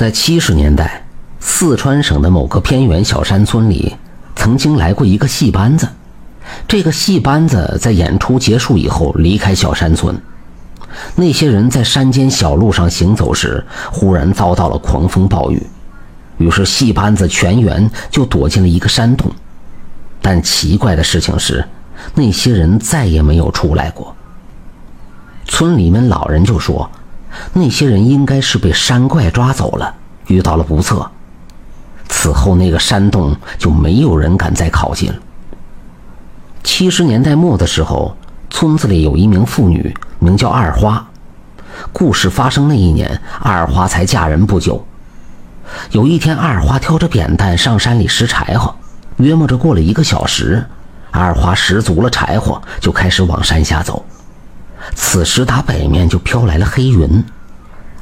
在七十年代，四川省的某个偏远小山村里，曾经来过一个戏班子。这个戏班子在演出结束以后离开小山村，那些人在山间小路上行走时，忽然遭到了狂风暴雨，于是戏班子全员就躲进了一个山洞。但奇怪的事情是，那些人再也没有出来过。村里面老人就说。那些人应该是被山怪抓走了，遇到了不测。此后，那个山洞就没有人敢再靠近了。七十年代末的时候，村子里有一名妇女，名叫二花。故事发生那一年，二花才嫁人不久。有一天，二花挑着扁担上山里拾柴火，约摸着过了一个小时，二花拾足了柴火，就开始往山下走。此时，打北面就飘来了黑云。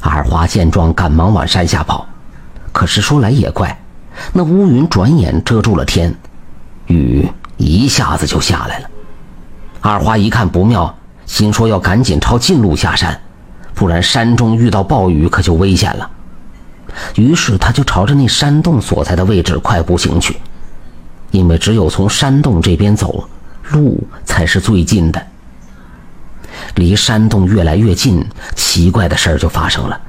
二花见状，赶忙往山下跑。可是说来也怪，那乌云转眼遮住了天，雨一下子就下来了。二花一看不妙，心说要赶紧抄近路下山，不然山中遇到暴雨可就危险了。于是他就朝着那山洞所在的位置快步行去，因为只有从山洞这边走，路才是最近的。离山洞越来越近，奇怪的事儿就发生了。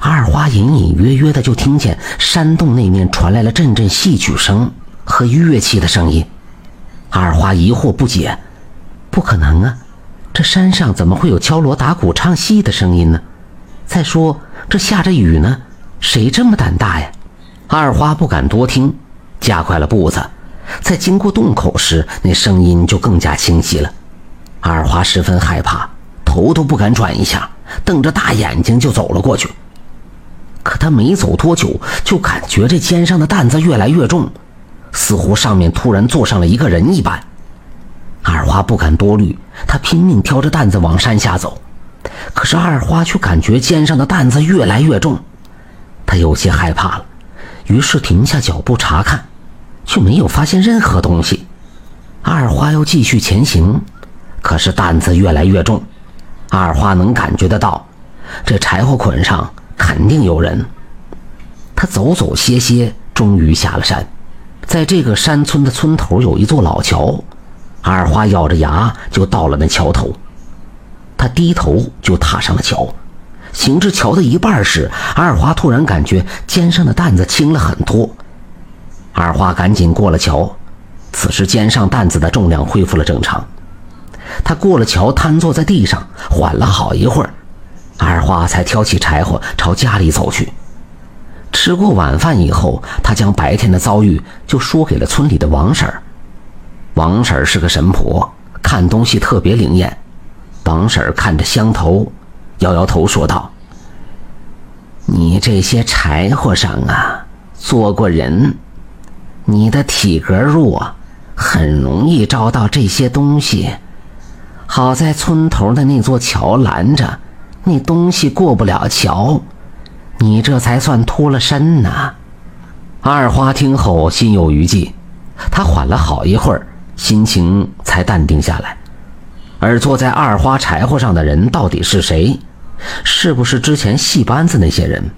二花隐隐约约的就听见山洞那面传来了阵阵戏曲声和乐器的声音。二花疑惑不解：“不可能啊，这山上怎么会有敲锣打鼓唱戏的声音呢？再说这下着雨呢，谁这么胆大呀？”二花不敢多听，加快了步子。在经过洞口时，那声音就更加清晰了。二花十分害怕，头都不敢转一下，瞪着大眼睛就走了过去。可他没走多久，就感觉这肩上的担子越来越重，似乎上面突然坐上了一个人一般。二花不敢多虑，他拼命挑着担子往山下走。可是二花却感觉肩上的担子越来越重，他有些害怕了，于是停下脚步查看，却没有发现任何东西。二花又继续前行。可是担子越来越重，二花能感觉得到，这柴火捆上肯定有人。他走走歇歇，终于下了山。在这个山村的村头有一座老桥，二花咬着牙就到了那桥头。他低头就踏上了桥，行至桥的一半时，二花突然感觉肩上的担子轻了很多。二花赶紧过了桥，此时肩上担子的重量恢复了正常。他过了桥，瘫坐在地上，缓了好一会儿，二花才挑起柴火朝家里走去。吃过晚饭以后，他将白天的遭遇就说给了村里的王婶儿。王婶儿是个神婆，看东西特别灵验。王婶儿看着香头，摇摇头说道：“你这些柴火上啊，做过人，你的体格弱，很容易招到这些东西。”好在村头的那座桥拦着，那东西过不了桥，你这才算脱了身呢。二花听后心有余悸，他缓了好一会儿，心情才淡定下来。而坐在二花柴火上的人到底是谁？是不是之前戏班子那些人？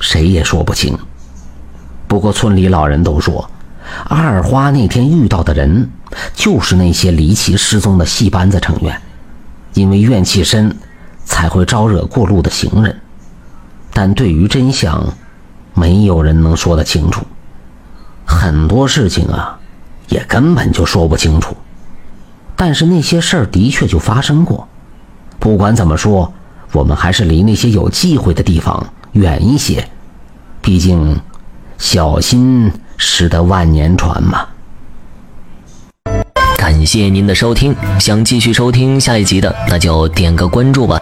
谁也说不清。不过村里老人都说。二花那天遇到的人，就是那些离奇失踪的戏班子成员，因为怨气深，才会招惹过路的行人。但对于真相，没有人能说得清楚。很多事情啊，也根本就说不清楚。但是那些事儿的确就发生过。不管怎么说，我们还是离那些有忌讳的地方远一些。毕竟，小心。使得万年船嘛。感谢您的收听，想继续收听下一集的，那就点个关注吧。